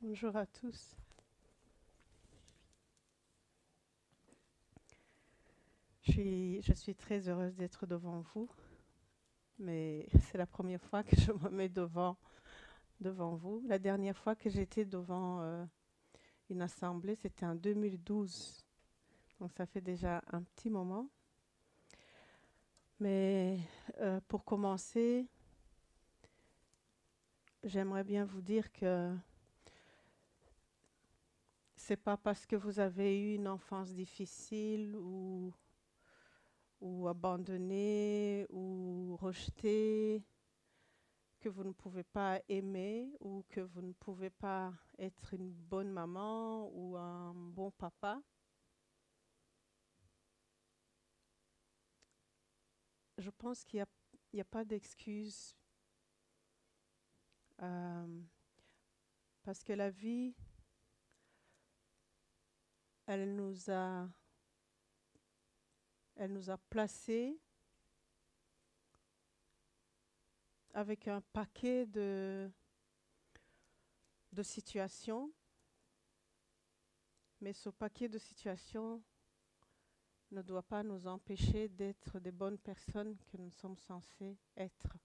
Bonjour à tous. Je suis, très heureuse d'être devant vous, mais c'est la première fois que je me mets devant, devant vous. La dernière fois que j'étais devant euh, une assemblée, c'était en 2012. Donc ça fait déjà un petit moment. Mais euh, pour commencer, j'aimerais bien vous dire que c'est pas parce que vous avez eu une enfance difficile ou, ou abandonnée ou rejetée que vous ne pouvez pas aimer ou que vous ne pouvez pas être une bonne maman ou un bon papa. Je pense qu'il n'y a, pas d'excuse euh, parce que la vie, elle nous a, placés avec un paquet de, de situations, mais ce paquet de situations ne doit pas nous empêcher d'être des bonnes personnes que nous sommes censés être.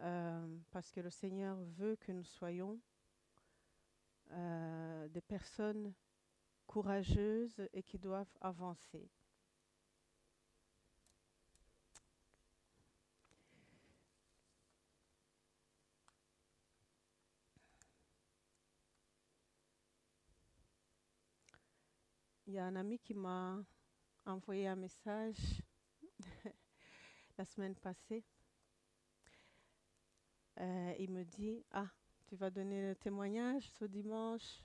Euh, parce que le Seigneur veut que nous soyons euh, des personnes courageuses et qui doivent avancer. Il y a un ami qui m'a envoyé un message la semaine passée euh, il me dit, ah, tu vas donner le témoignage ce dimanche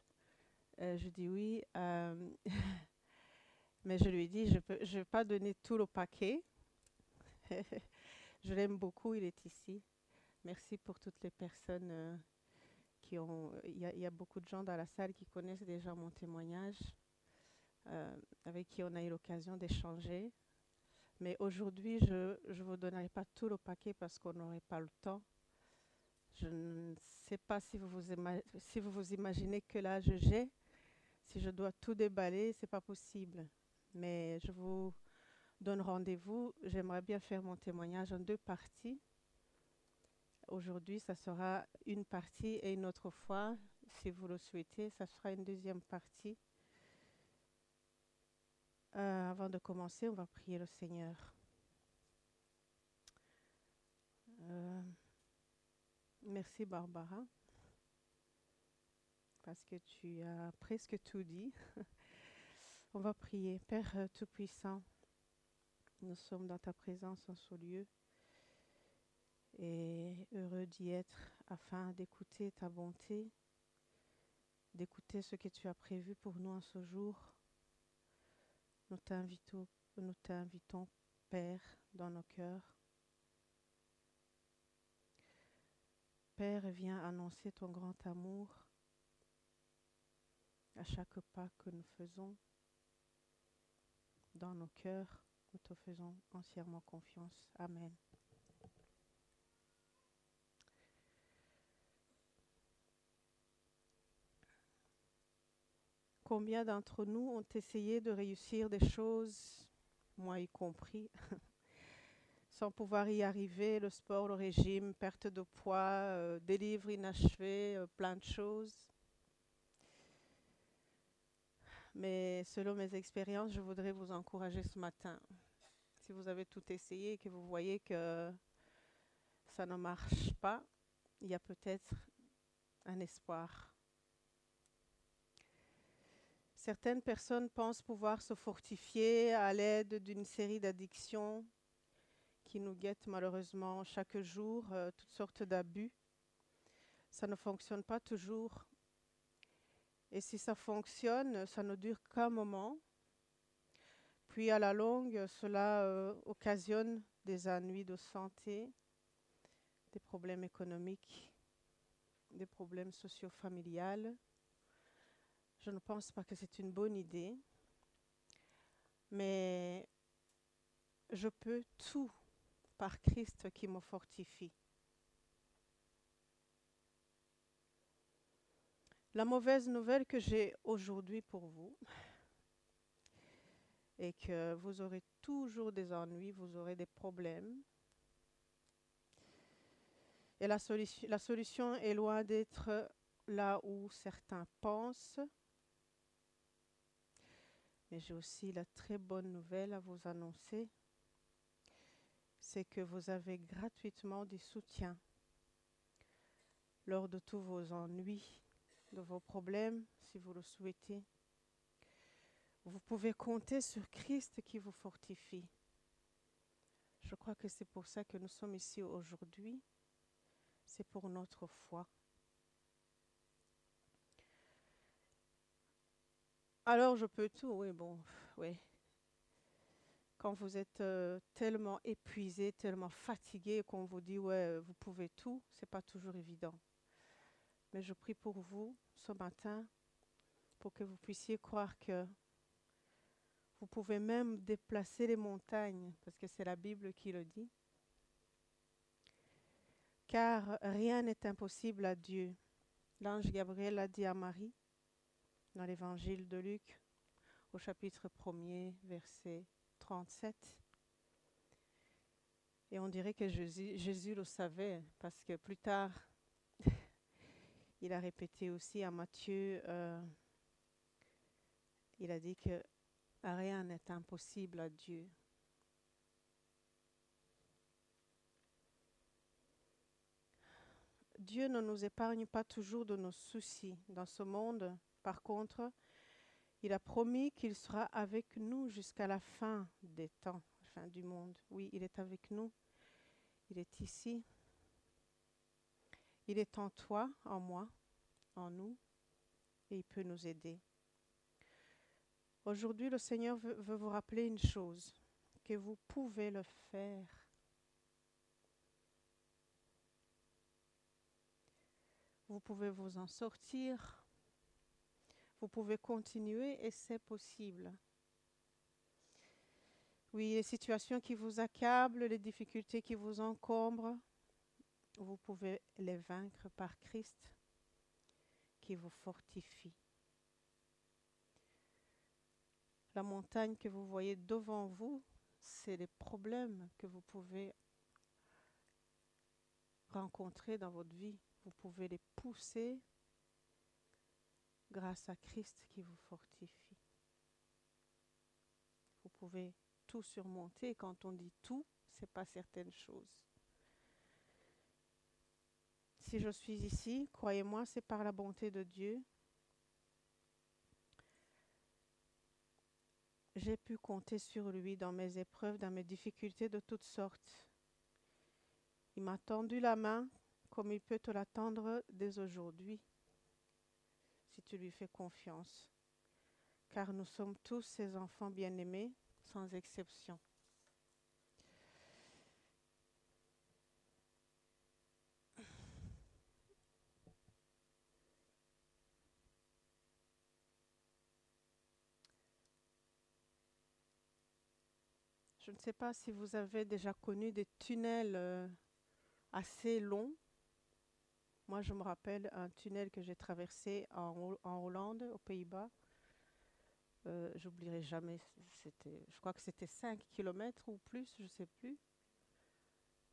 euh, Je dis oui. Euh, mais je lui dis, je ne vais pas donner tout le paquet. je l'aime beaucoup, il est ici. Merci pour toutes les personnes qui ont... Il y, a, beaucoup de gens dans la salle qui connaissent déjà mon témoignage, avec qui on a eu l'occasion d'échanger. Mais aujourd'hui, je ne vous donnerai pas tout le paquet parce qu'on n'aurait pas le temps. Je ne sais pas si vous vous, si vous, vous imaginez que l'âge j'ai. Si je dois tout déballer, c'est pas possible. Mais je vous donne rendez-vous. J'aimerais bien faire mon témoignage en deux parties. Aujourd'hui, ça sera une partie et une autre fois, si vous le souhaitez, ça sera une deuxième partie. Euh, avant de commencer, on va prier le Seigneur. Euh, Merci Barbara, parce que tu as presque tout dit. On va prier. Père Tout-Puissant, nous sommes dans ta présence en ce lieu et heureux d'y être afin d'écouter ta bonté, d'écouter ce que tu as prévu pour nous en ce jour. Nous t'invitons, nous t'invitons, Père, dans nos cœurs Père, viens annoncer ton grand amour à chaque pas que nous faisons dans nos cœurs. Nous te faisons entièrement confiance. Amen. Combien d'entre nous ont essayé de réussir des choses, moi y compris, sans pouvoir y arriver, le sport, le régime, perte de poids, euh, des livres inachevés, euh, plein de choses? Mais selon mes expériences, je voudrais vous encourager ce matin. Si vous avez tout essayé et que vous voyez que ça ne marche pas, il y a peut-être un espoir. Certaines personnes pensent pouvoir se fortifier à l'aide d'une série d'addictions qui nous guettent malheureusement chaque jour, euh, toutes sortes d'abus. Ça ne fonctionne pas toujours. Et si ça fonctionne, ça ne dure qu'un moment. Puis à la longue, cela euh, occasionne des ennuis de santé, des problèmes économiques, des problèmes socio-familiales. Je ne pense pas que c'est une bonne idée, mais je peux tout par Christ qui me fortifie. La mauvaise nouvelle que j'ai aujourd'hui pour vous est que vous aurez toujours des ennuis, vous aurez des problèmes. Et la, solution, est loin d'être là où certains pensent. Mais j'ai aussi la très bonne nouvelle à vous annoncer, c'est que vous avez gratuitement du soutien lors de tous vos ennuis, de vos problèmes, si vous le souhaitez. Vous pouvez compter sur Christ qui vous fortifie. Je crois que c'est pour ça que nous sommes ici aujourd'hui. C'est pour notre foi. Alors je peux tout, oui, bon, oui. Quand vous êtes euh, tellement épuisé, tellement fatigué, qu'on vous dit, ouais, vous pouvez tout, c'est pas toujours évident. Je prie pour vous ce matin pour que vous puissiez croire que vous pouvez même déplacer les montagnes, parce que c'est la Bible qui le dit. Car rien n'est impossible à Dieu. L'ange Gabriel a dit à Marie, dans l'évangile de Luc, au chapitre 1er, verset 37. Et on dirait que Jésus le savait, parce que plus tard, il a répété aussi à Matthieu, euh, il a dit que rien n'est impossible à Dieu. Dieu ne nous épargne pas toujours de nos soucis. Dans ce monde, par contre, il a promis qu'il sera avec nous jusqu'à la fin des temps, fin du monde. Oui, il est avec nous. Il est ici. Il est en toi, en moi, en nous, et il peut nous aider. Aujourd'hui, le Seigneur veut, vous rappeler une chose, que vous pouvez le faire. Vous pouvez vous en sortir. Vous pouvez continuer et c'est possible. Oui, les situations qui vous accablent, les difficultés qui vous encombrent, vous pouvez les vaincre par Christ qui vous fortifie. La montagne que vous voyez devant vous, c'est les problèmes que vous pouvez rencontrer dans votre vie. Vous pouvez les pousser grâce à Christ qui vous fortifie. Vous pouvez tout surmonter. Quand on dit tout, c'est pas certaines choses. Si je suis ici, croyez-moi, c'est par la bonté de Dieu. J'ai pu compter sur lui dans mes épreuves, dans mes difficultés de toutes sortes. Il m'a tendu la main comme il peut te l'attendre dès aujourd'hui si tu lui fais confiance, car nous sommes tous ses enfants bien-aimés, sans exception. Je ne sais pas si vous avez déjà connu des tunnels euh, assez longs moi, je me rappelle un tunnel que j'ai traversé en, Hollande, aux Pays-Bas. Euh, J'oublierai jamais. Je crois que c'était 5 km ou plus, je ne sais plus.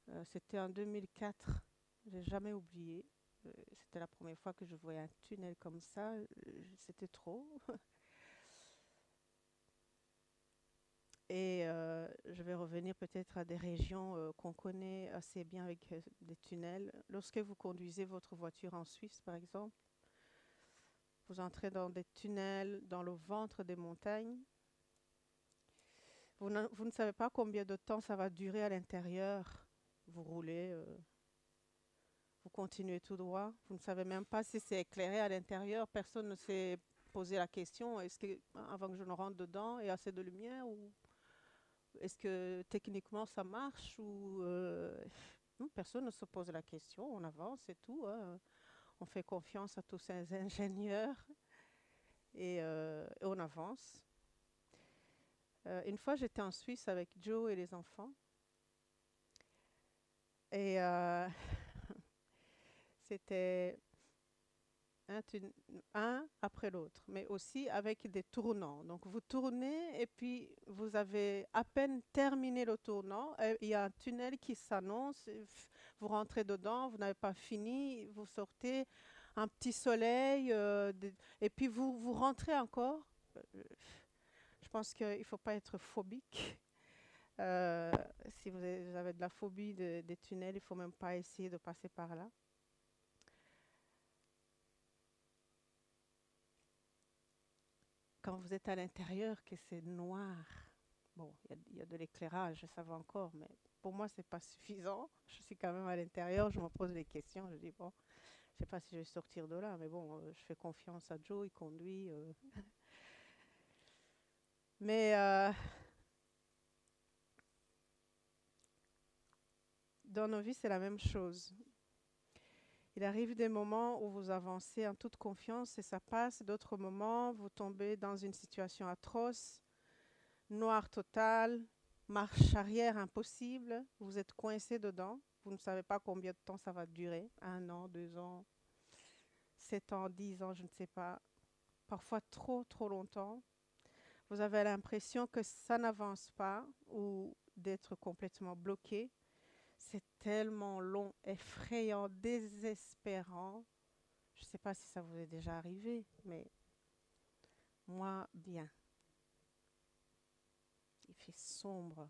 Euh, c'était en 2004. J'ai jamais oublié. Euh, c'était la première fois que je voyais un tunnel comme ça. C'était trop. Et euh, je vais revenir peut-être à des régions euh, qu'on connaît assez bien avec euh, des tunnels. Lorsque vous conduisez votre voiture en Suisse, par exemple, vous entrez dans des tunnels dans le ventre des montagnes. Vous ne, vous ne savez pas combien de temps ça va durer à l'intérieur. Vous roulez, vous continuez tout droit. Vous ne savez même pas si c'est éclairé à l'intérieur. Personne ne s'est posé la question est-ce que avant que je ne rentre dedans, il y a assez de lumière ou est-ce que techniquement ça marche ou euh, personne ne se pose la question, on avance et tout. Hein. On fait confiance à tous ces ingénieurs et, euh, on avance. Euh, une fois, j'étais en Suisse avec Joe et les enfants. Et c'était un, après l'autre, mais aussi avec des tournants. Donc vous tournez et puis vous avez à peine terminé le tournant, il y a un tunnel qui s'annonce, vous rentrez dedans, vous n'avez pas fini, vous sortez, un petit soleil, euh, et puis vous, vous rentrez encore. Je pense qu'il ne faut pas être phobique. Euh, si vous avez, de la phobie de- des tunnels, il ne faut même pas essayer de passer par là. Quand vous êtes à l'intérieur, que c'est noir, bon, il y a, de l'éclairage, ça va encore, mais pour moi, c'est pas suffisant. Je suis quand même à l'intérieur, je me pose des questions, je dis, bon, je sais pas si je vais sortir de là, mais bon, euh, je fais confiance à Joe, il conduit. euh. Mais euh, dans nos vies, c'est la même chose. Il arrive des moments où vous avancez en toute confiance et ça passe. D'autres moments, vous tombez dans une situation atroce, noir total, marche arrière impossible. Vous êtes coincé dedans. Vous ne savez pas combien de temps ça va durer. Un an, deux ans, sept ans, dix ans, je ne sais pas. Parfois trop, trop longtemps. Vous avez l'impression que ça n'avance pas ou d'être complètement bloqué. C'est tellement long, effrayant, désespérant. Je ne sais pas si ça vous est déjà arrivé, mais moi, bien. Il fait sombre.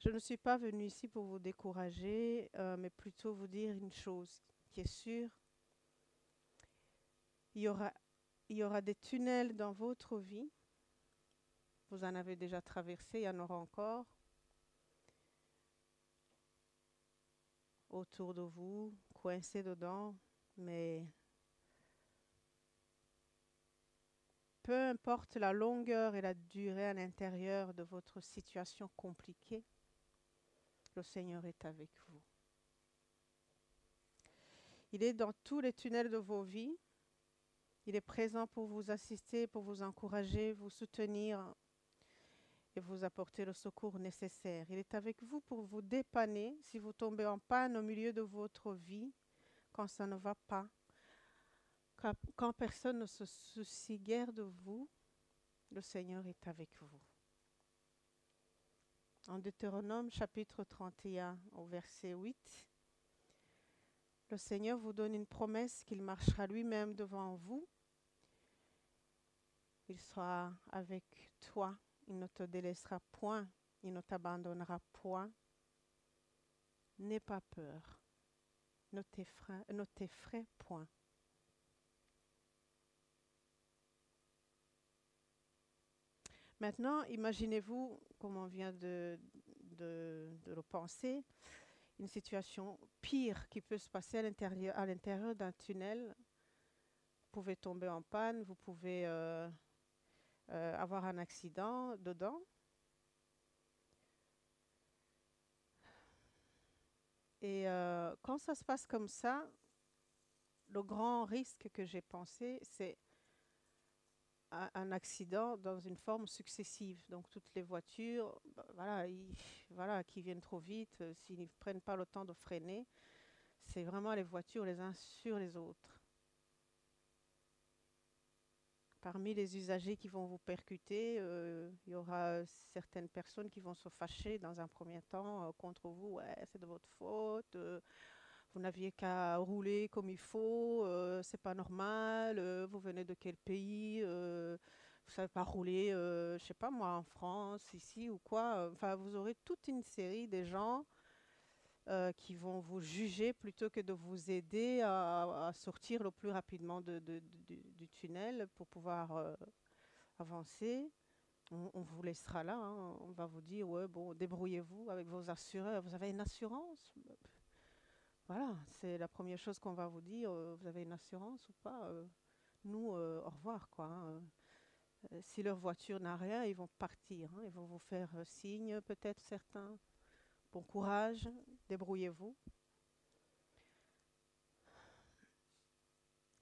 Je ne suis pas venue ici pour vous décourager, euh, mais plutôt vous dire une chose qui est sûre. Il y aura, des tunnels dans votre vie. Vous en avez déjà traversé, il y en aura encore. Autour de vous, coincés dedans, mais peu importe la longueur et la durée à l'intérieur de votre situation compliquée, le Seigneur est avec vous. Il est dans tous les tunnels de vos vies. Il est présent pour vous assister, pour vous encourager, vous soutenir et vous apporter le secours nécessaire. Il est avec vous pour vous dépanner si vous tombez en panne au milieu de votre vie, quand ça ne va pas, quand, personne ne se soucie guère de vous, le Seigneur est avec vous. En Deutéronome chapitre 31 au verset 8, le Seigneur vous donne une promesse qu'il marchera lui-même devant vous. Il sera avec toi, il ne te délaissera point, il ne t'abandonnera point. N'aie pas peur, ne t'effraie, point. Maintenant, imaginez-vous, comme on vient de le penser, une situation pire qui peut se passer à l'intérieur, d'un tunnel. Vous pouvez tomber en panne, vous pouvez euh, euh, avoir un accident dedans. Et euh, quand ça se passe comme ça, le grand risque que j'ai pensé, c'est un accident dans une forme successive. Donc toutes les voitures, bah, voilà, voilà, qui viennent trop vite, euh, s'ils ne prennent pas le temps de freiner, c'est vraiment les voitures les uns sur les autres. Parmi les usagers qui vont vous percuter, euh, il y aura certaines personnes qui vont se fâcher dans un premier temps euh, contre vous. Ouais, c'est de votre faute. Vous n'aviez qu'à rouler comme il faut. euh, c'est pas normal. euh, vous venez de quel pays euh, Vous savez pas rouler, euh, je sais pas moi, en France, ici ou quoi. Enfin, vous aurez toute une série de gens qui vont vous juger plutôt que de vous aider à, sortir le plus rapidement de- de- de- du, tunnel pour pouvoir avancer. On, on vous laissera là. hein. On va vous dire, ouais, bon, débrouillez-vous avec vos assureurs. Vous avez une assurance? Voilà, c'est la première chose qu'on va vous dire. euh, vous avez une assurance ou pas Euh, Nous, euh, au revoir, quoi. hein. Si leur voiture n'a rien, ils vont partir. hein. Ils vont vous faire signe, peut-être certains. Bon courage, débrouillez-vous.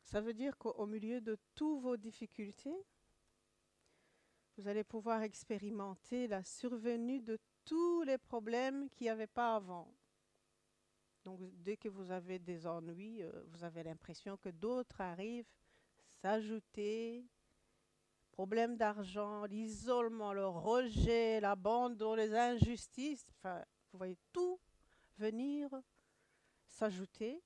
Ça veut dire qu'au au milieu de toutes vos difficultés, vous allez pouvoir expérimenter la survenue de tous les problèmes qu'il n'y avait pas avant. Donc dès que vous avez des ennuis, euh, vous avez l'impression que d'autres arrivent s'ajouter. Problème d'argent, l'isolement, le rejet, l'abandon, les injustices. Enfin, vous voyez tout venir s'ajouter.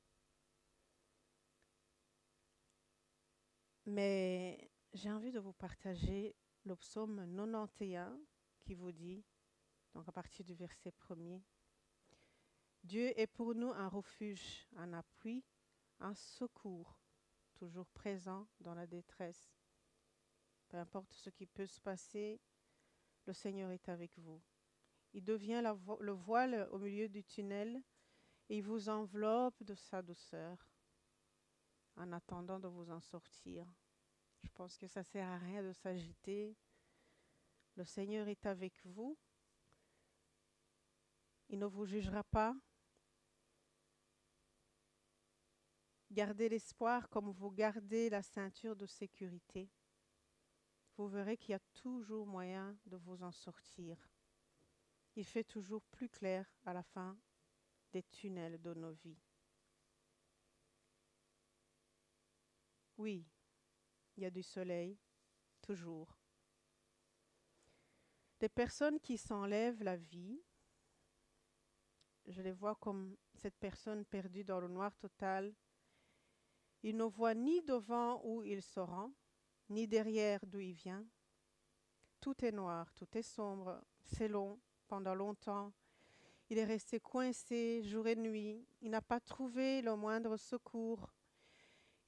Mais j'ai envie de vous partager le psaume 91 qui vous dit, donc à partir du verset premier, Dieu est pour nous un refuge, un appui, un secours, toujours présent dans la détresse. Peu importe ce qui peut se passer, le Seigneur est avec vous. Il devient le voile au milieu du tunnel et il vous enveloppe de sa douceur en attendant de vous en sortir. Je pense que ça ne sert à rien de s'agiter. Le Seigneur est avec vous. Il ne vous jugera pas. Gardez l'espoir comme vous gardez la ceinture de sécurité. Vous verrez qu'il y a toujours moyen de vous en sortir. Il fait toujours plus clair à la fin des tunnels de nos vies. Oui, il y a du soleil, toujours. Des personnes qui s'enlèvent la vie, je les vois comme cette personne perdue dans le noir total. Il ne voit ni devant où il se rend, ni derrière d'où il vient. Tout est noir, tout est sombre, c'est long, pendant longtemps. Il est resté coincé jour et nuit, il n'a pas trouvé le moindre secours.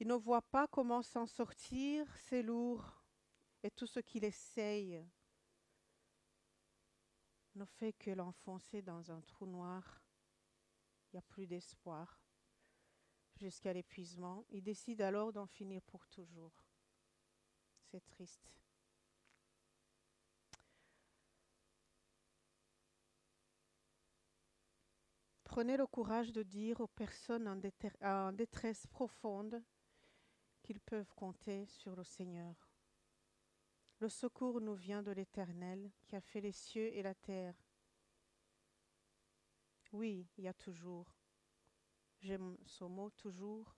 Il ne voit pas comment s'en sortir, c'est lourd, et tout ce qu'il essaye ne fait que l'enfoncer dans un trou noir. Il n'y a plus d'espoir. Jusqu'à l'épuisement, il décide alors d'en finir pour toujours. C'est triste. Prenez le courage de dire aux personnes en, détresse profonde qu'ils peuvent compter sur le Seigneur. Le secours nous vient de l'Éternel qui a fait les cieux et la terre. Oui, il y a toujours. J'aime ce mot toujours.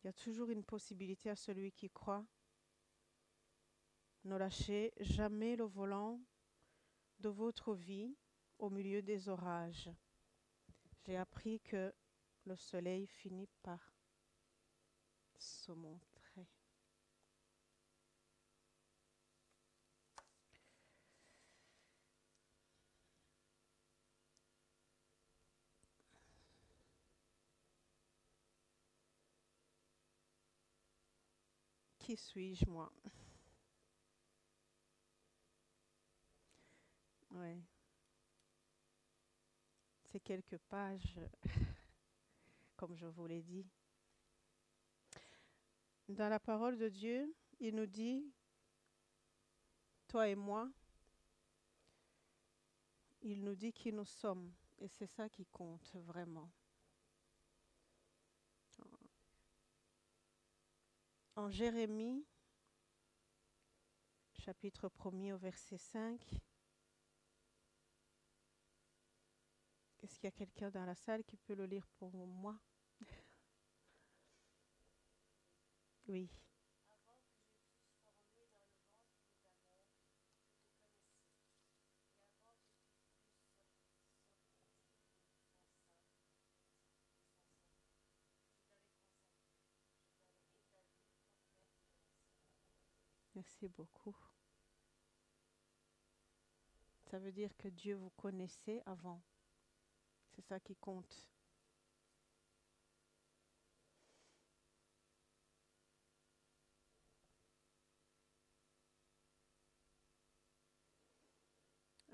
Il y a toujours une possibilité à celui qui croit. Ne lâchez jamais le volant de votre vie au milieu des orages. J'ai appris que le soleil finit par se montrer. Qui suis-je moi? Ouais. C'est quelques pages, comme je vous l'ai dit. Dans la parole de Dieu, il nous dit, toi et moi, il nous dit qui nous sommes. Et c'est ça qui compte vraiment. En Jérémie, chapitre 1er au verset 5, est-ce qu'il y a quelqu'un dans la salle qui peut le lire pour moi? Oui. Merci beaucoup. Ça veut dire que Dieu vous connaissait avant. C'est ça qui compte.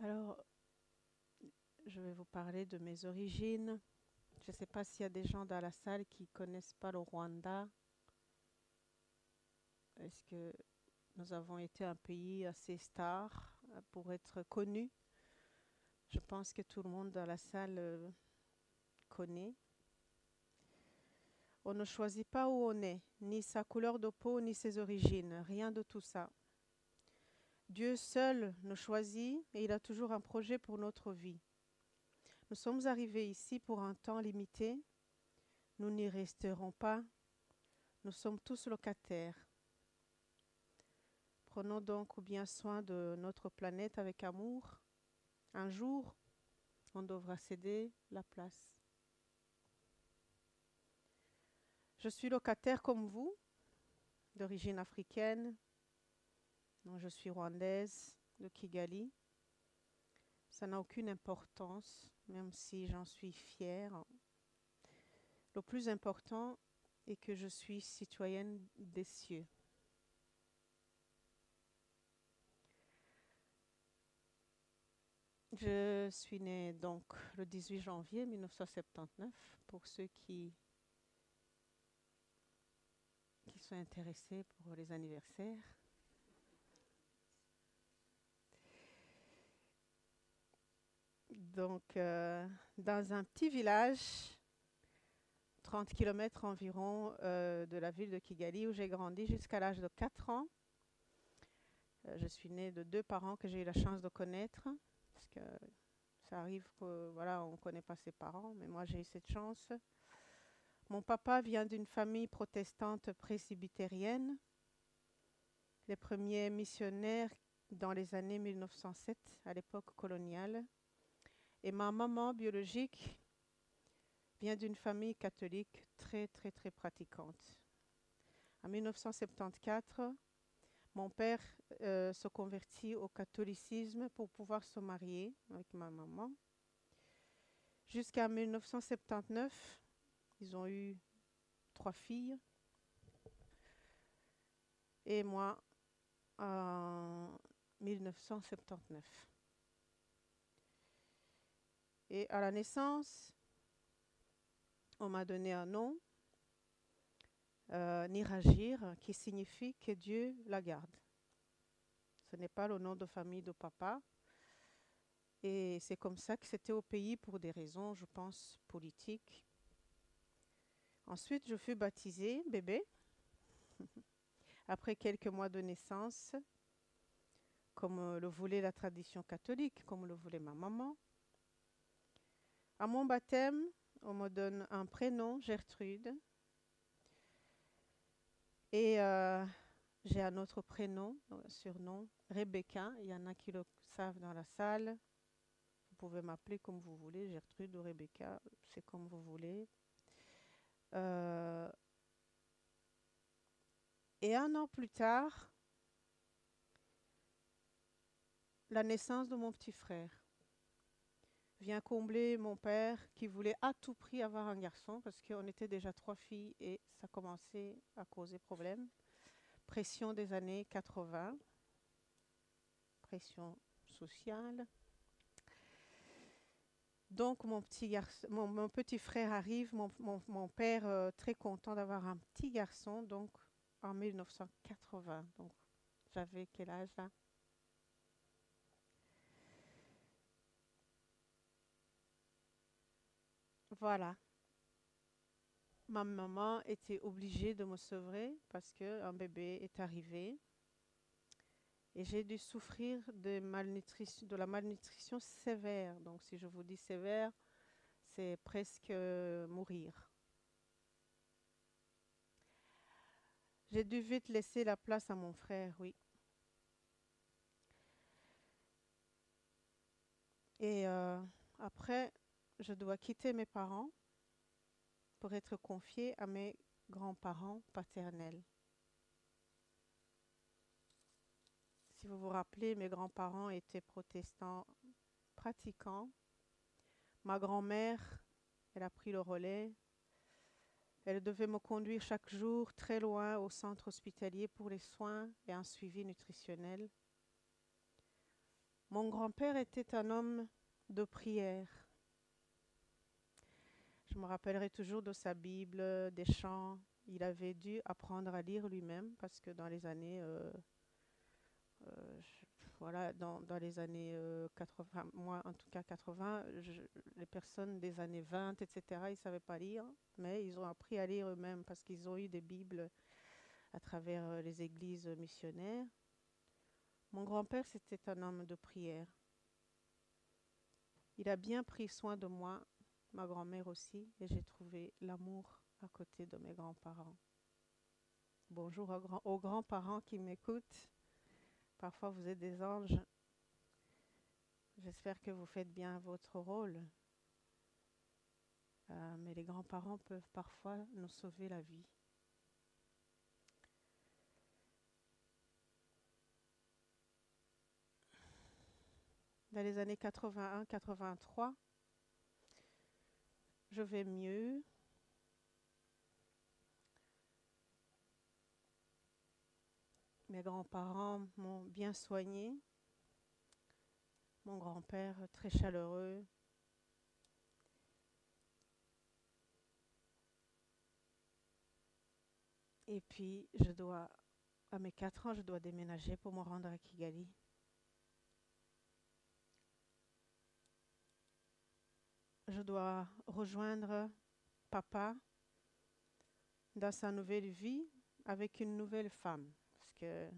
Alors, je vais vous parler de mes origines. Je ne sais pas s'il y a des gens dans la salle qui ne connaissent pas le Rwanda. Est-ce que nous avons été un pays assez star euh, pour être connu Je pense que tout le monde dans la salle euh, connaît. On ne choisit pas où on est, ni sa couleur de peau, ni ses origines, rien de tout ça. Dieu seul nous choisit et il a toujours un projet pour notre vie. Nous sommes arrivés ici pour un temps limité. Nous n'y resterons pas. Nous sommes tous locataires. Prenons donc bien soin de notre planète avec amour. Un jour, on devra céder la place. Je suis locataire comme vous, d'origine africaine. Je suis rwandaise de Kigali. Ça n'a aucune importance, même si j'en suis fière. Le plus important est que je suis citoyenne des cieux. Je suis née donc le 18 janvier 1979, pour ceux qui, sont intéressés pour les anniversaires. Donc, euh, dans un petit village, 30 km environ euh, de la ville de Kigali, où j'ai grandi jusqu'à l'âge de 4 ans. Euh, je suis née de deux parents que j'ai eu la chance de connaître, parce que ça arrive que voilà, ne connaît pas ses parents, mais moi j'ai eu cette chance. Mon papa vient d'une famille protestante presbytérienne. Les premiers missionnaires dans les années 1907, à l'époque coloniale. Et ma maman biologique vient d'une famille catholique très, très, très pratiquante. En 1974, mon père euh, se convertit au catholicisme pour pouvoir se marier avec ma maman. Jusqu'à 1979, ils ont eu trois filles. Et moi, en 1979. Et à la naissance, on m'a donné un nom, euh, Niragir, qui signifie que Dieu la garde. Ce n'est pas le nom de famille de papa. Et c'est comme ça que c'était au pays pour des raisons, je pense, politiques. Ensuite, je fus baptisée bébé. Après quelques mois de naissance, comme le voulait la tradition catholique, comme le voulait ma maman. À mon baptême, on me donne un prénom, Gertrude. Et euh, j'ai un autre prénom, un surnom, Rebecca. Il y en a qui le savent dans la salle. Vous pouvez m'appeler comme vous voulez, Gertrude ou Rebecca, c'est comme vous voulez. Euh, et un an plus tard, la naissance de mon petit frère vient combler mon père qui voulait à tout prix avoir un garçon parce qu'on était déjà trois filles et ça commençait à causer problème. Pression des années 80, pression sociale. Donc mon petit, garçon, mon, petit frère arrive, mon, mon, père euh, très content d'avoir un petit garçon, donc en 1980. Donc j'avais quel âge là? Voilà. Ma maman était obligée de me sauver parce qu'un bébé est arrivé. Et j'ai dû souffrir de, la malnutrition sévère. Donc si je vous dis sévère, c'est presque mourir. J'ai dû vite laisser la place à mon frère, oui. Et euh, après, je dois quitter mes parents pour être confiée à mes grands-parents paternels. Si vous vous rappelez, mes grands-parents étaient protestants pratiquants. Ma grand-mère, elle a pris le relais. Elle devait me conduire chaque jour très loin au centre hospitalier pour les soins et un suivi nutritionnel. Mon grand-père était un homme de prière. Je me rappellerai toujours de sa Bible, des chants. Il avait dû apprendre à lire lui-même parce que dans les années, euh, euh, voilà, dans, les années 80, euh, moi en tout cas 80, les personnes des années 20, etc., ils ne savaient pas lire, mais ils ont appris à lire eux-mêmes parce qu'ils ont eu des Bibles à travers les églises missionnaires. Mon grand-père, c'était un homme de prière. Il a bien pris soin de moi, ma grand-mère aussi, et j'ai trouvé l'amour à côté de mes grands-parents. Bonjour aux, grands-parents qui m'écoutent. Parfois, vous êtes des anges. J'espère que vous faites bien votre rôle. Euh, mais les grands-parents peuvent parfois nous sauver la vie. Dans les années 81-83, je vais mieux. Mes grands-parents m'ont bien soigné. Mon grand-père très chaleureux. Et puis, je dois, à mes 4 ans, je dois déménager pour me rendre à Kigali. Je dois rejoindre papa dans sa nouvelle vie avec une nouvelle femme. Parce que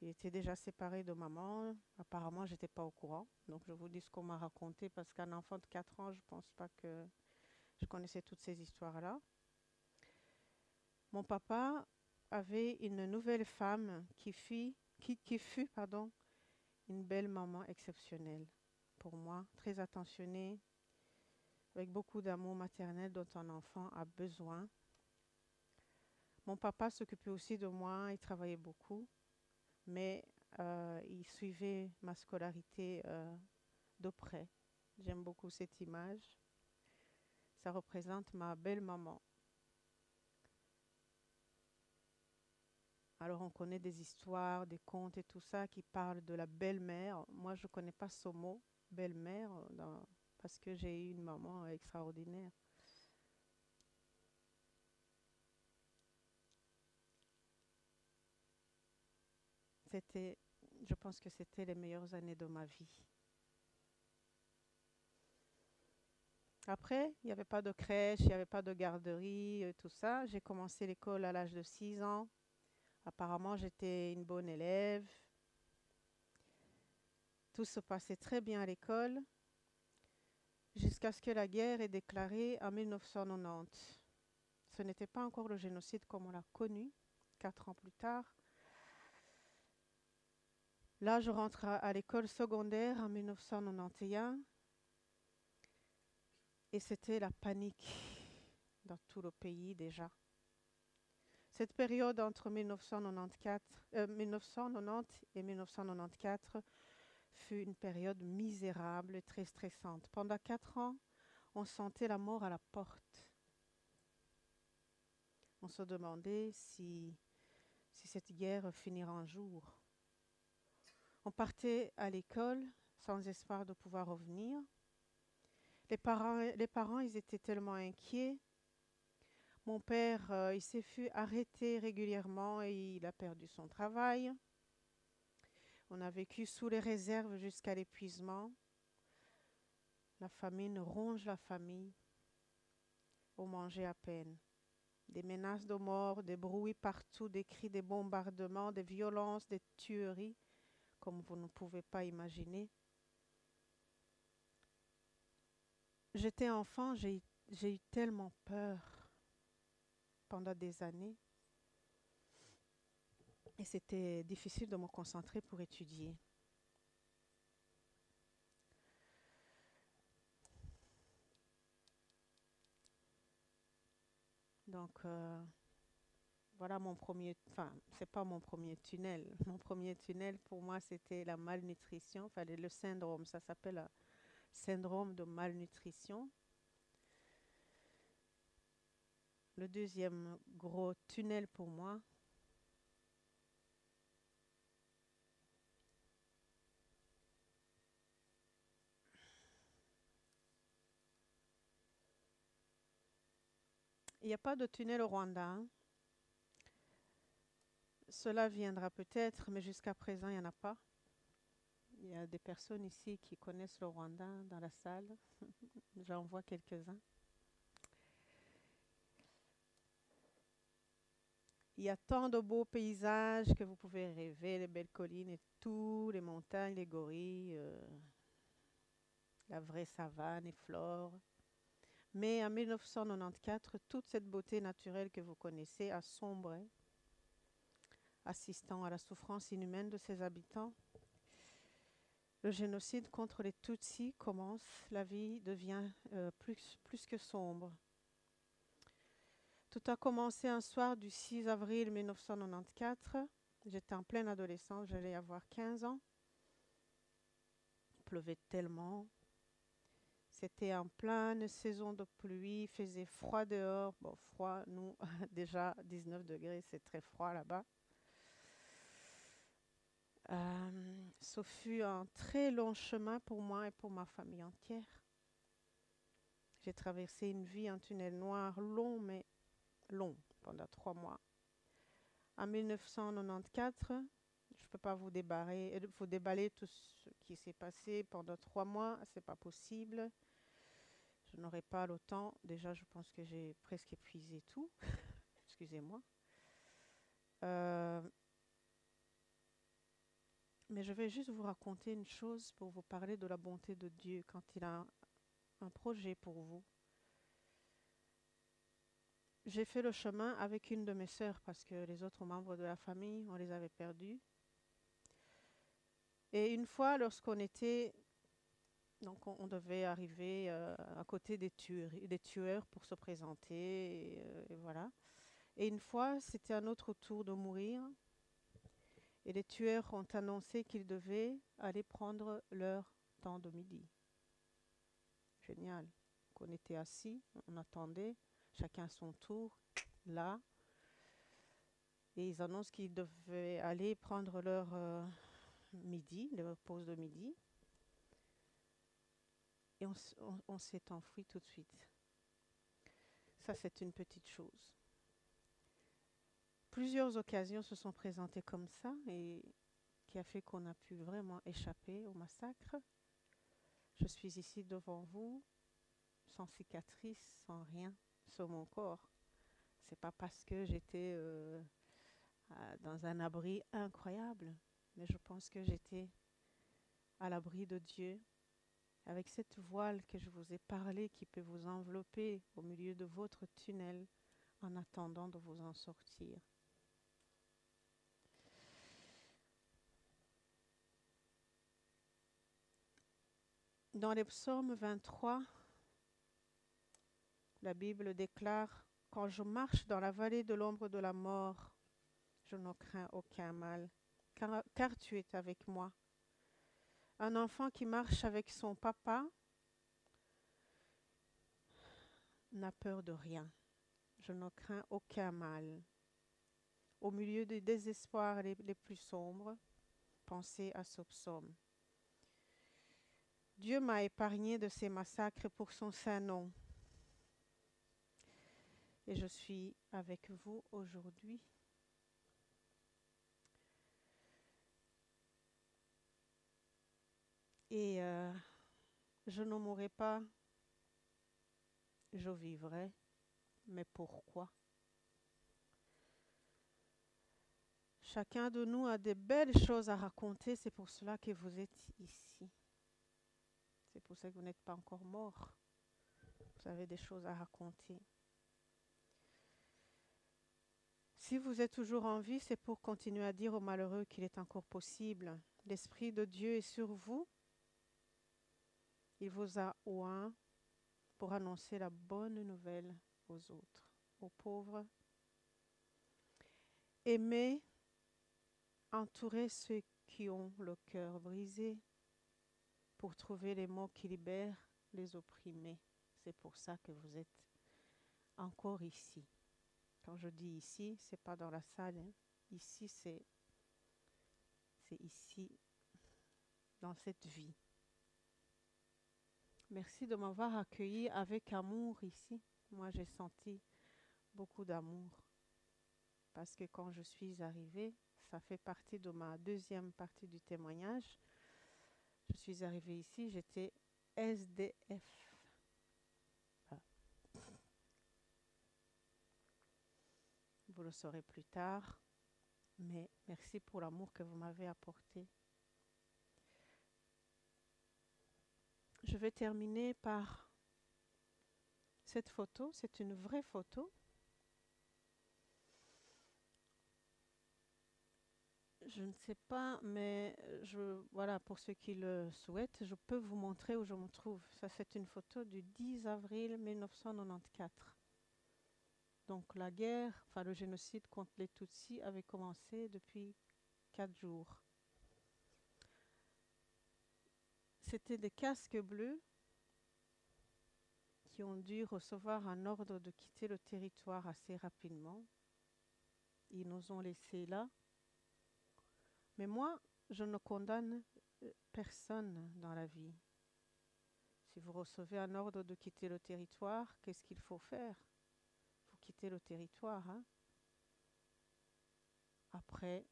il était déjà séparé de maman. Apparemment, je n'étais pas au courant. Donc, je vous dis ce qu'on m'a raconté parce qu'un enfant de 4 ans, je ne pense pas que je connaissais toutes ces histoires-là. Mon papa avait une nouvelle femme qui fut, qui fut pardon, une belle maman exceptionnelle pour moi, très attentionnée, avec beaucoup d'amour maternel dont un enfant a besoin. Mon papa s'occupait aussi de moi, il travaillait beaucoup, mais euh, il suivait ma scolarité euh, de près. J'aime beaucoup cette image. Ça représente ma belle maman. Alors on connaît des histoires, des contes et tout ça qui parlent de la belle-mère. Moi, je ne connais pas ce mot, belle-mère, parce que j'ai eu une maman extraordinaire. C'était, je pense que c'était les meilleures années de ma vie. Après, il n'y avait pas de crèche, il n'y avait pas de garderie, euh, tout ça. J'ai commencé l'école à l'âge de 6 ans. Apparemment, j'étais une bonne élève. Tout se passait très bien à l'école jusqu'à ce que la guerre est déclarée en 1990. Ce n'était pas encore le génocide comme on l'a connu, quatre ans plus tard. Là, je rentre à, l'école secondaire en 1991 et c'était la panique dans tout le pays déjà. Cette période entre 1994, 1990 euh, et 1994 fut une période misérable et très stressante. Pendant quatre ans, on sentait la mort à la porte. On se demandait si, cette guerre finirait un jour. On partait à l'école sans espoir de pouvoir revenir. Les parents, les parents ils étaient tellement inquiets mon père, euh, il s'est fait arrêter régulièrement et il a perdu son travail. On a vécu sous les réserves jusqu'à l'épuisement. La famine ronge la famille. On mangeait à peine. Des menaces de mort, des bruits partout, des cris, des bombardements, des violences, des tueries, comme vous ne pouvez pas imaginer. J'étais enfant, j'ai eu tellement peur pendant des années. Et c'était difficile de me concentrer pour étudier. Donc, euh, voilà mon premier, enfin, c'est pas mon premier tunnel. Mon premier tunnel, pour moi, c'était la malnutrition, enfin, le syndrome, ça s'appelle syndrome de malnutrition. le deuxième gros tunnel pour moi. Il n'y a pas de tunnel au Rwanda. Hein. Cela viendra peut-être, mais jusqu'à présent, il n'y en a pas. Il y a des personnes ici qui connaissent le Rwanda dans la salle. J'en vois quelques-uns. Il y a tant de beaux paysages que vous pouvez rêver, les belles collines et tous les montagnes, les gorilles, euh, la vraie savane et flore. Mais en 1994, toute cette beauté naturelle que vous connaissez a sombré, assistant à la souffrance inhumaine de ses habitants. Le génocide contre les Tutsis commence, la vie devient euh, plus, plus que sombre. Tout a commencé un soir du 6 avril 1994. J'étais en pleine adolescence, j'allais avoir 15 ans. Il pleuvait tellement. C'était en pleine saison de pluie, faisait froid dehors. Bon, froid, nous, déjà 19 degrés, c'est très froid là-bas. Euh, ce fut un très long chemin pour moi et pour ma famille entière. J'ai traversé une vie, un tunnel noir long, mais long, pendant trois mois. En 1994, je ne peux pas vous, débarrer, vous déballer tout ce qui s'est passé pendant trois mois, c'est pas possible. Je n'aurai pas le temps. Déjà, je pense que j'ai presque épuisé tout. Excusez-moi. Euh, mais je vais juste vous raconter une chose pour vous parler de la bonté de Dieu quand il a un projet pour vous. J'ai fait le chemin avec une de mes sœurs parce que les autres membres de la famille, on les avait perdus. Et une fois, lorsqu'on était, donc on, devait arriver euh, à côté des tueurs, des pour se présenter, et, euh, et voilà. Et une fois, c'était à notre tour de mourir. Et les tueurs ont annoncé qu'ils devaient aller prendre leur temps de midi. Génial. On était assis, on attendait, chacun son tour, là. Et ils annoncent qu'ils devaient aller prendre leur euh, midi, leur pause de midi. Et on, s'est enfui tout de suite. Ça, c'est une petite chose plusieurs occasions se sont présentées comme ça et qui a fait qu'on a pu vraiment échapper au massacre. Je suis ici devant vous, sans cicatrice, sans rien sur mon corps. C'est pas parce que j'étais euh, dans un abri incroyable, mais je pense que j'étais à l'abri de Dieu, avec cette voile que je vous ai parlé qui peut vous envelopper au milieu de votre tunnel en attendant de vous en sortir. Dans les psaumes 23, la Bible déclare, Quand je marche dans la vallée de l'ombre de la mort, je ne crains aucun mal, car, car, tu es avec moi. Un enfant qui marche avec son papa n'a peur de rien. Je ne crains aucun mal. Au milieu des désespoirs les, les plus sombres, pensez à ce psaume. Dieu m'a épargné de ces massacres pour son saint nom. Et je suis avec vous aujourd'hui. Et euh, je ne mourrai pas, je vivrai. Mais pourquoi? Chacun de nous a des belles choses à raconter, c'est pour cela que vous êtes ici. C'est pour ça que vous n'êtes pas encore mort. Vous avez des choses à raconter. Si vous êtes toujours en vie, c'est pour continuer à dire aux malheureux qu'il est encore possible. L'Esprit de Dieu est sur vous. Il vous a oint pour annoncer la bonne nouvelle aux autres, aux pauvres. Aimez, entourez ceux qui ont le cœur brisé, pour trouver les mots qui libèrent les opprimés. C'est pour ça que vous êtes encore ici. Quand je dis ici, c'est pas dans la salle. Hein. Ici, c'est c'est ici, dans cette vie. Merci de m'avoir accueilli avec amour ici. Moi, j'ai senti beaucoup d'amour. Parce que quand je suis arrivée, ça fait partie de ma deuxième partie du témoignage. Je suis arrivée ici, j'étais SDF. Vous le saurez plus tard, mais merci pour l'amour que vous m'avez apporté Je vais terminer par cette photo. C'est une vraie photo. Je ne sais pas, mais je, voilà, pour ceux qui le souhaitent, je peux vous montrer où je me trouve. Ça, c'est une photo du 10 avril 1994. Donc la guerre, enfin le génocide contre les Tutsis avait commencé depuis quatre jours. C'était des casques bleus qui ont dû recevoir un ordre de quitter le territoire assez rapidement. Ils nous ont laissés là mais moi, je ne condamne euh, personne dans la vie. Si vous recevez un ordre de quitter le territoire, qu'est-ce qu'il faut faire? Il faut quitter le territoire. Hein? Après,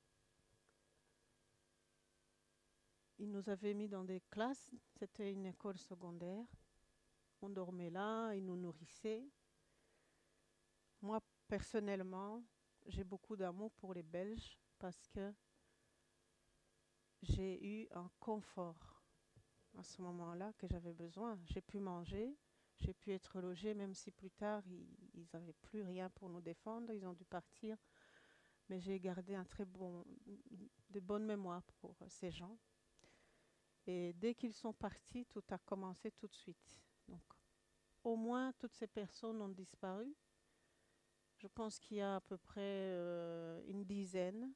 ils nous avaient mis dans des classes, c'était une école secondaire. On dormait là, ils nous nourrissaient. Moi, personnellement, j'ai beaucoup d'amour pour les Belges parce que j'ai eu un confort à ce moment-là que j'avais besoin. J'ai pu manger, j'ai pu être logé, même si plus tard, ils n'avaient plus rien pour nous défendre, ils ont dû partir. Mais j'ai gardé un très bon, de bonnes mémoires pour ces gens. Et dès qu'ils sont partis, tout a commencé tout de suite. Donc, au moins, toutes ces personnes ont disparu. Je pense qu'il y a à peu près euh, une dizaine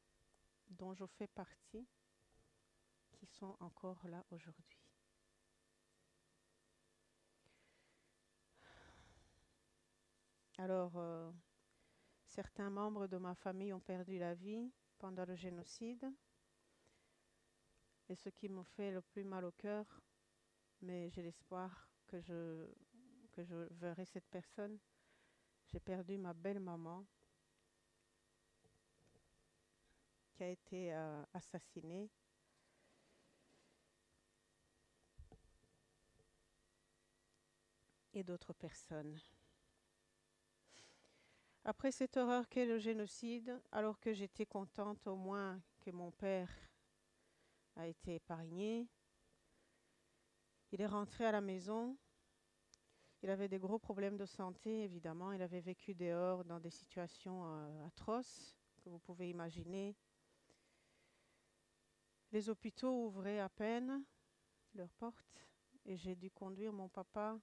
dont je fais partie qui sont encore là aujourd'hui. Alors, euh, certains membres de ma famille ont perdu la vie pendant le génocide. Et ce qui me fait le plus mal au cœur, mais j'ai l'espoir que je, que je verrai cette personne, j'ai perdu ma belle maman qui a été euh, assassinée et d'autres personnes. Après cette horreur qu'est le génocide, alors que j'étais contente au moins que mon père a été épargné, il est rentré à la maison. Il avait des gros problèmes de santé, évidemment. Il avait vécu dehors dans des situations euh, atroces que vous pouvez imaginer. Les hôpitaux ouvraient à peine leurs portes et j'ai dû conduire mon papa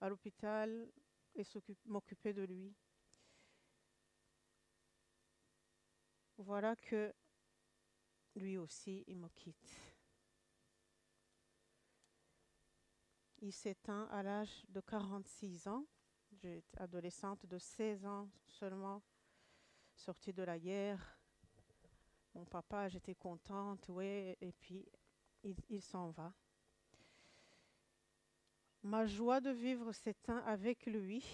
à l'hôpital et m'occuper de lui. Voilà que lui aussi, il me quitte. Il s'éteint à l'âge de 46 ans. J'étais adolescente de 16 ans seulement, sortie de la guerre. Mon papa, j'étais contente, oui, et puis il s'en va. Ma joie de vivre s'éteint avec lui.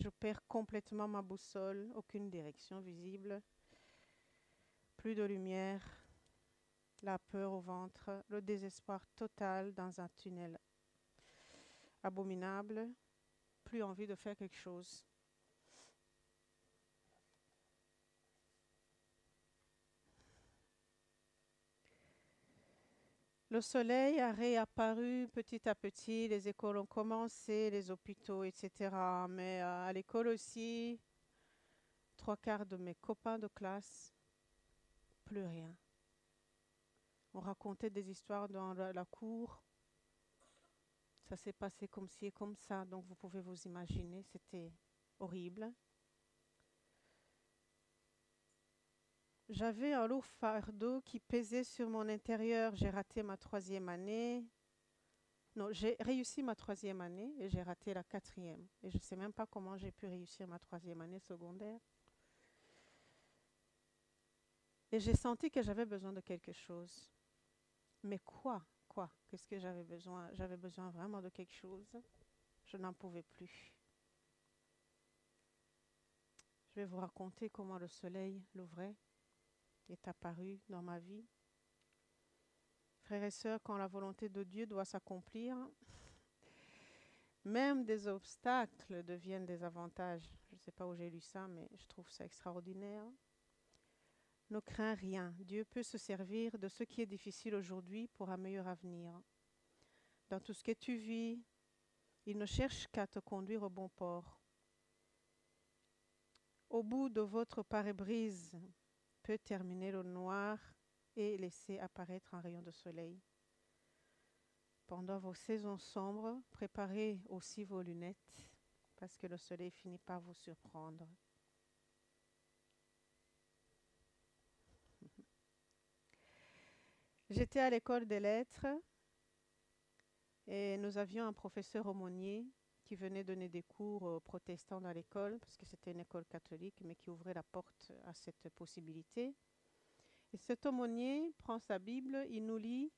Je perds complètement ma boussole, aucune direction visible, plus de lumière, la peur au ventre, le désespoir total dans un tunnel abominable, plus envie de faire quelque chose. Le soleil a réapparu petit à petit, les écoles ont commencé, les hôpitaux, etc. Mais euh, à l'école aussi, trois quarts de mes copains de classe, plus rien. On racontait des histoires dans la, cour. Ça s'est passé comme ci et comme ça, donc vous pouvez vous imaginer, c'était horrible. J'avais un lourd fardeau qui pesait sur mon intérieur. J'ai raté ma troisième année. Non, j'ai réussi ma troisième année et j'ai raté la quatrième. Et je ne sais même pas comment j'ai pu réussir ma troisième année secondaire. Et j'ai senti que j'avais besoin de quelque chose. Mais quoi Quoi? Qu'est-ce que j'avais besoin? J'avais besoin vraiment de quelque chose. Je n'en pouvais plus. Je vais vous raconter comment le soleil l'ouvrait est apparu dans ma vie. Frères et sœurs, quand la volonté de Dieu doit s'accomplir, même des obstacles deviennent des avantages. Je ne sais pas où j'ai lu ça, mais je trouve ça extraordinaire. Ne crains rien. Dieu peut se servir de ce qui est difficile aujourd'hui pour un meilleur avenir. dans tout ce que tu vis. Il ne cherche qu'à te conduire au bon port. Au bout de votre pare-brise peut terminer le noir et laisser apparaître un rayon de soleil. Pendant vos saisons sombres, préparez aussi vos lunettes parce que le soleil finit par vous surprendre. J'étais à l'école des lettres et nous avions un professeur aumônier qui venait donner des cours aux protestants dans l'école, parce que c'était une école catholique, mais qui ouvrait la porte à cette possibilité. Et cet aumônier prend sa Bible, il nous lit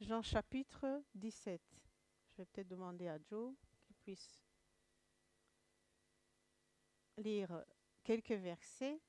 Jean chapitre 17. Je vais peut-être demander à Joe qu'il puisse lire quelques versets.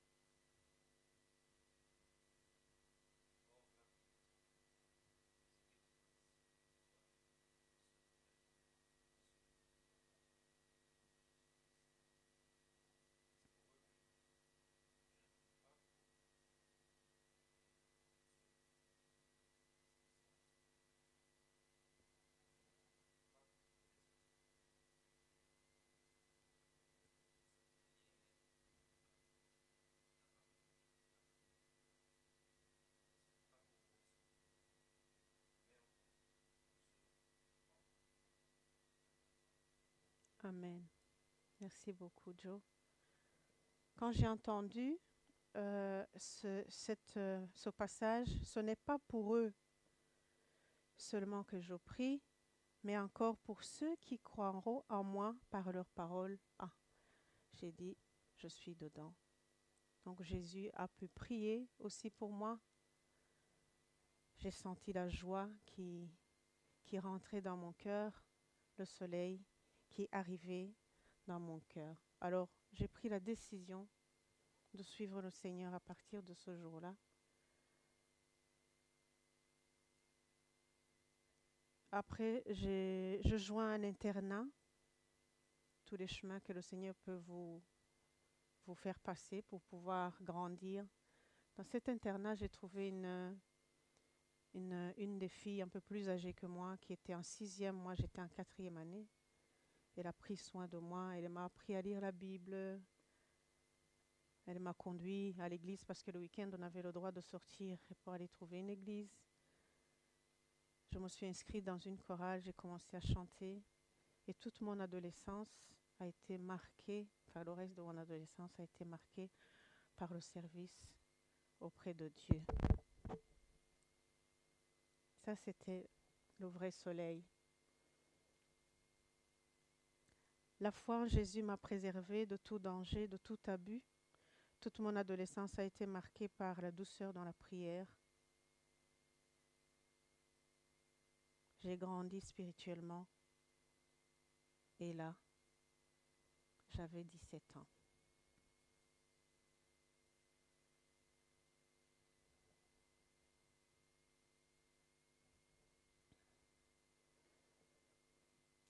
Amen. Merci beaucoup, Joe. Quand j'ai entendu euh, euh, ce passage, ce n'est pas pour eux seulement que je prie, mais encore pour ceux qui croiront en moi par leur parole. Ah, j'ai dit, je suis dedans. Donc Jésus a pu prier aussi pour moi. J'ai senti la joie qui rentrait dans mon cœur, le soleil qui est arrivé dans mon cœur. Alors, j'ai pris la décision de suivre le Seigneur à partir de ce jour-là. Après, je joins un internat, tous les chemins que le Seigneur peut vous, vous faire passer pour pouvoir grandir. Dans cet internat, j'ai trouvé une, une, une des filles un peu plus âgées que moi, qui était en sixième, moi j'étais en quatrième année. Elle a pris soin de moi, elle m'a appris à lire la Bible. Elle m'a conduit à l'église parce que le week-end, on avait le droit de sortir pour aller trouver une église. Je me suis inscrite dans une chorale, j'ai commencé à chanter. Et toute mon adolescence a été marquée, enfin le reste de mon adolescence a été marquée par le service auprès de Dieu. Ça, c'était le vrai soleil. La foi en Jésus m'a préservé de tout danger, de tout abus. Toute mon adolescence a été marquée par la douceur dans la prière. J'ai grandi spirituellement. Et là, j'avais 17 ans.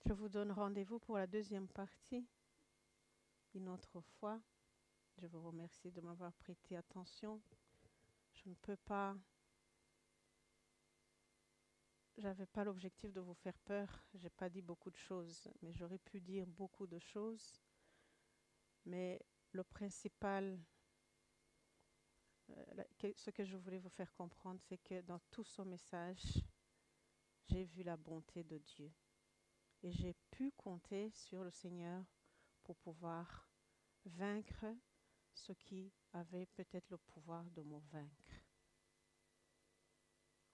Je vous donne rendez-vous pour la deuxième partie une autre fois. Je vous remercie de m'avoir prêté attention. Je ne peux pas. J'avais pas l'objectif de vous faire peur. J'ai pas dit beaucoup de choses, mais j'aurais pu dire beaucoup de choses. Mais le principal, euh, ce que je voulais vous faire comprendre, c'est que dans tout ce message, j'ai vu la bonté de Dieu. Et j'ai pu compter sur le Seigneur pour pouvoir vaincre ce qui avait peut-être le pouvoir de me vaincre.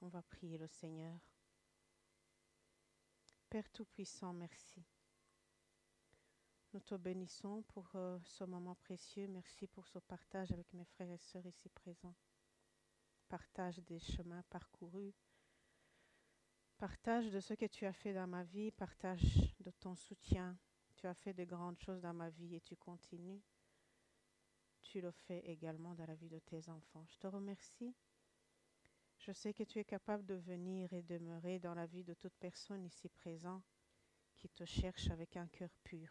On va prier le Seigneur. Père Tout-Puissant, merci. Nous te bénissons pour euh, ce moment précieux. Merci pour ce partage avec mes frères et sœurs ici présents. Partage des chemins parcourus, Partage de ce que tu as fait dans ma vie, partage de ton soutien. Tu as fait de grandes choses dans ma vie et tu continues. Tu le fais également dans la vie de tes enfants. Je te remercie. Je sais que tu es capable de venir et demeurer dans la vie de toute personne ici présente qui te cherche avec un cœur pur.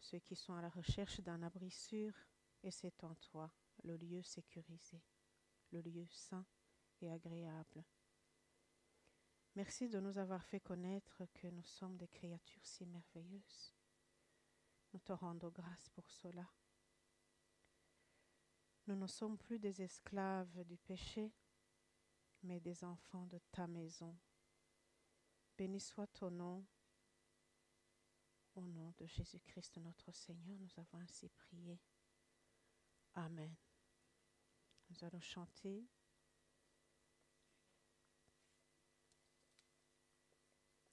Ceux qui sont à la recherche d'un abri sûr, et c'est en toi le lieu sécurisé, le lieu sain et agréable. Merci de nous avoir fait connaître que nous sommes des créatures si merveilleuses. Nous te rendons grâce pour cela. Nous ne sommes plus des esclaves du péché, mais des enfants de ta maison. Béni soit ton nom. Au nom de Jésus-Christ notre Seigneur, nous avons ainsi prié. Amen. Nous allons chanter.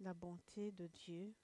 La bonté de Dieu